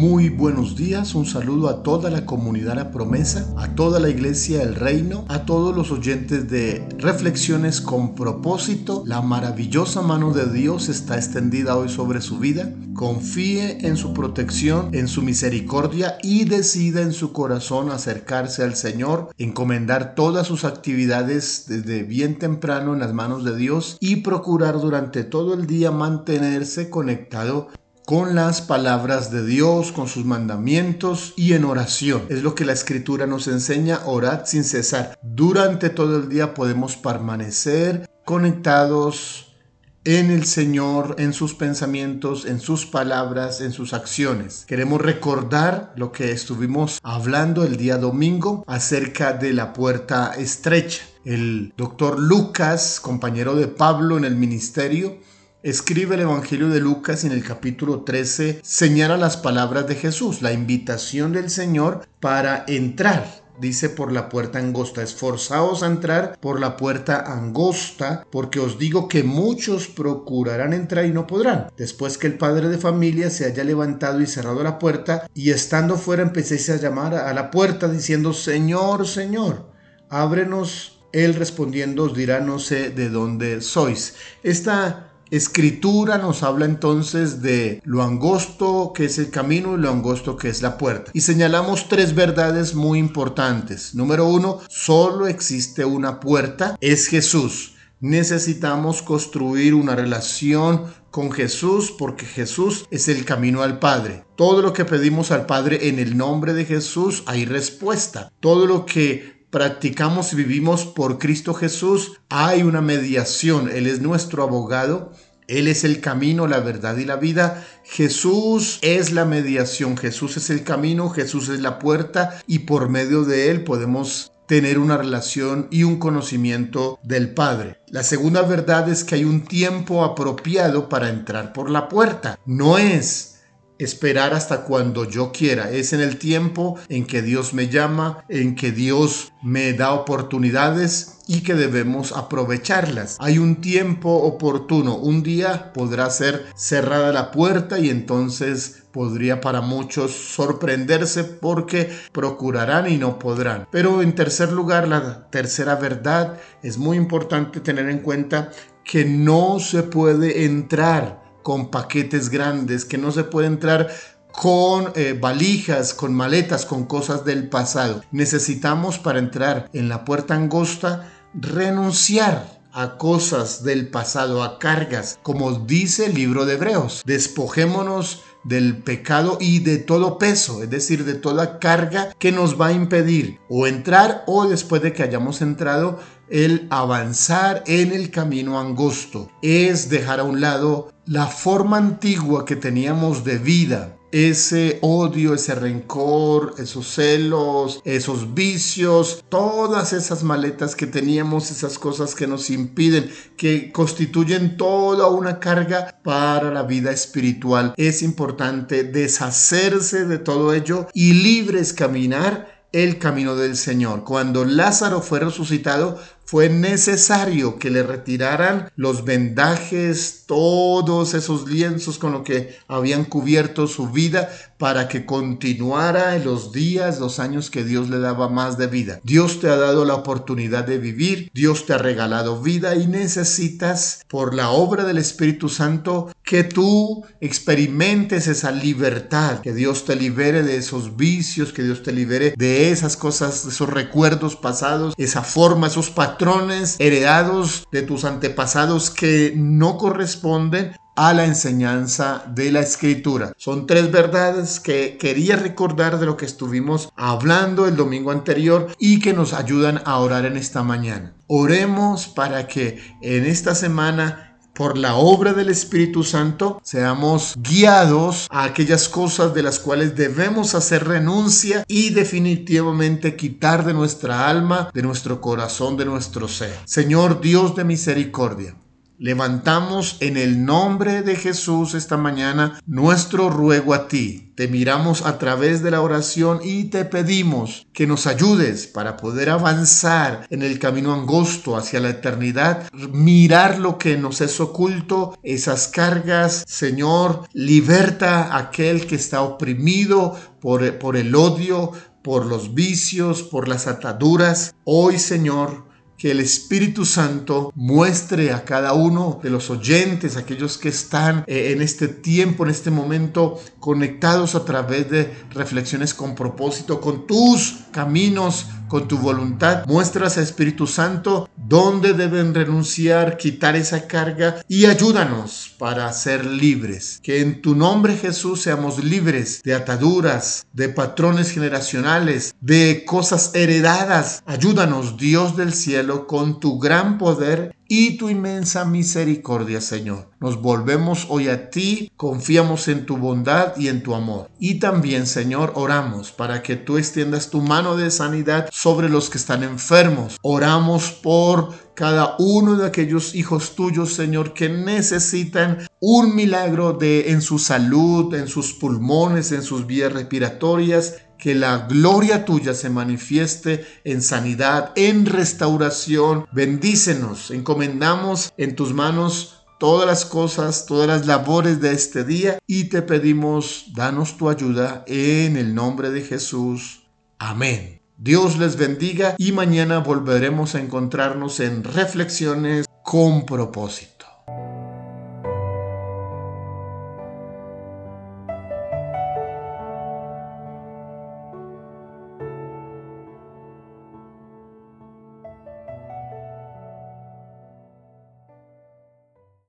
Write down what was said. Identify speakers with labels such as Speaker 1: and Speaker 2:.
Speaker 1: Muy buenos días, un saludo a toda la comunidad La Promesa, a toda la iglesia del reino, a todos los oyentes de Reflexiones con propósito. La maravillosa mano de Dios está extendida hoy sobre su vida. Confíe en su protección, en su misericordia y decida en su corazón acercarse al Señor, encomendar todas sus actividades desde bien temprano en las manos de Dios y procurar durante todo el día mantenerse conectado con las palabras de Dios, con sus mandamientos y en oración. Es lo que la escritura nos enseña, orad sin cesar. Durante todo el día podemos permanecer conectados en el Señor, en sus pensamientos, en sus palabras, en sus acciones. Queremos recordar lo que estuvimos hablando el día domingo acerca de la puerta estrecha. El doctor Lucas, compañero de Pablo en el ministerio, Escribe el Evangelio de Lucas en el capítulo 13, señala las palabras de Jesús, la invitación del Señor para entrar. Dice por la puerta angosta, esforzaos a entrar por la puerta angosta, porque os digo que muchos procurarán entrar y no podrán. Después que el padre de familia se haya levantado y cerrado la puerta, y estando fuera empecéis a llamar a la puerta diciendo, Señor, Señor, ábrenos. Él respondiendo os dirá, no sé de dónde sois. Esta escritura nos habla entonces de lo angosto que es el camino y lo angosto que es la puerta. Y señalamos tres verdades muy importantes. Número uno, solo existe una puerta, es Jesús. Necesitamos construir una relación con Jesús porque Jesús es el camino al Padre. Todo lo que pedimos al Padre en el nombre de Jesús hay respuesta. Todo lo que practicamos y vivimos por Cristo Jesús, hay una mediación. Él es nuestro abogado. Él es el camino, la verdad y la vida. Jesús es la mediación, Jesús es el camino, Jesús es la puerta y por medio de Él podemos tener una relación y un conocimiento del Padre. La segunda verdad es que hay un tiempo apropiado para entrar por la puerta. No es esperar hasta cuando yo quiera. Es en el tiempo en que Dios me llama, en que Dios me da oportunidades y que debemos aprovecharlas. Hay un tiempo oportuno. Un día podrá ser cerrada la puerta y entonces podría para muchos sorprenderse porque procurarán y no podrán. Pero en tercer lugar, la tercera verdad, es muy importante tener en cuenta que no se puede entrar con paquetes grandes, que no se puede entrar con eh, valijas, con maletas, con cosas del pasado. Necesitamos para entrar en la puerta angosta renunciar a cosas del pasado, a cargas, como dice el libro de Hebreos. Despojémonos del pecado y de todo peso, es decir, de toda carga que nos va a impedir o entrar o después de que hayamos entrado el avanzar en el camino angosto. Es dejar a un lado la forma antigua que teníamos de vida, ese odio, ese rencor, esos celos, esos vicios, todas esas maletas que teníamos, esas cosas que nos impiden, que constituyen toda una carga para la vida espiritual. Es importante deshacerse de todo ello y libres caminar el camino del Señor. Cuando Lázaro fue resucitado, fue necesario que le retiraran los vendajes, todos esos lienzos con lo que habían cubierto su vida para que continuara en los días, los años que Dios le daba más de vida. Dios te ha dado la oportunidad de vivir, Dios te ha regalado vida y necesitas por la obra del Espíritu Santo que tú experimentes esa libertad, que Dios te libere de esos vicios, que Dios te libere de esas cosas, de esos recuerdos pasados, esa forma, esos patrones heredados de tus antepasados que no corresponden a la enseñanza de la escritura. Son tres verdades que quería recordar de lo que estuvimos hablando el domingo anterior y que nos ayudan a orar en esta mañana. Oremos para que en esta semana por la obra del Espíritu Santo, seamos guiados a aquellas cosas de las cuales debemos hacer renuncia y definitivamente quitar de nuestra alma, de nuestro corazón, de nuestro ser. Señor Dios de misericordia, Levantamos en el nombre de Jesús esta mañana nuestro ruego a ti. Te miramos a través de la oración y te pedimos que nos ayudes para poder avanzar en el camino angosto hacia la eternidad, mirar lo que nos es oculto, esas cargas. Señor, liberta a aquel que está oprimido por, por el odio, por los vicios, por las ataduras. Hoy, Señor, que el Espíritu Santo muestre a cada uno de los oyentes, aquellos que están eh, en este tiempo, en este momento, conectados a través de reflexiones con propósito, con tus caminos, con tu voluntad. Muestras a Espíritu Santo dónde deben renunciar, quitar esa carga y ayúdanos para ser libres. Que en tu nombre Jesús seamos libres de ataduras, de patrones generacionales, de cosas heredadas. Ayúdanos, Dios del cielo, con tu gran poder y tu inmensa misericordia, Señor. Nos volvemos hoy a ti, confiamos en tu bondad y en tu amor. Y también, Señor, oramos para que tú extiendas tu mano de sanidad sobre los que están enfermos. Oramos por cada uno de aquellos hijos tuyos, Señor, que necesitan un milagro de en su salud, en sus pulmones, en sus vías respiratorias que la gloria tuya se manifieste en sanidad, en restauración. Bendícenos, encomendamos en tus manos todas las cosas, todas las labores de este día y te pedimos, danos tu ayuda en el nombre de Jesús. Amén. Dios les bendiga y mañana volveremos a encontrarnos en reflexiones con propósito.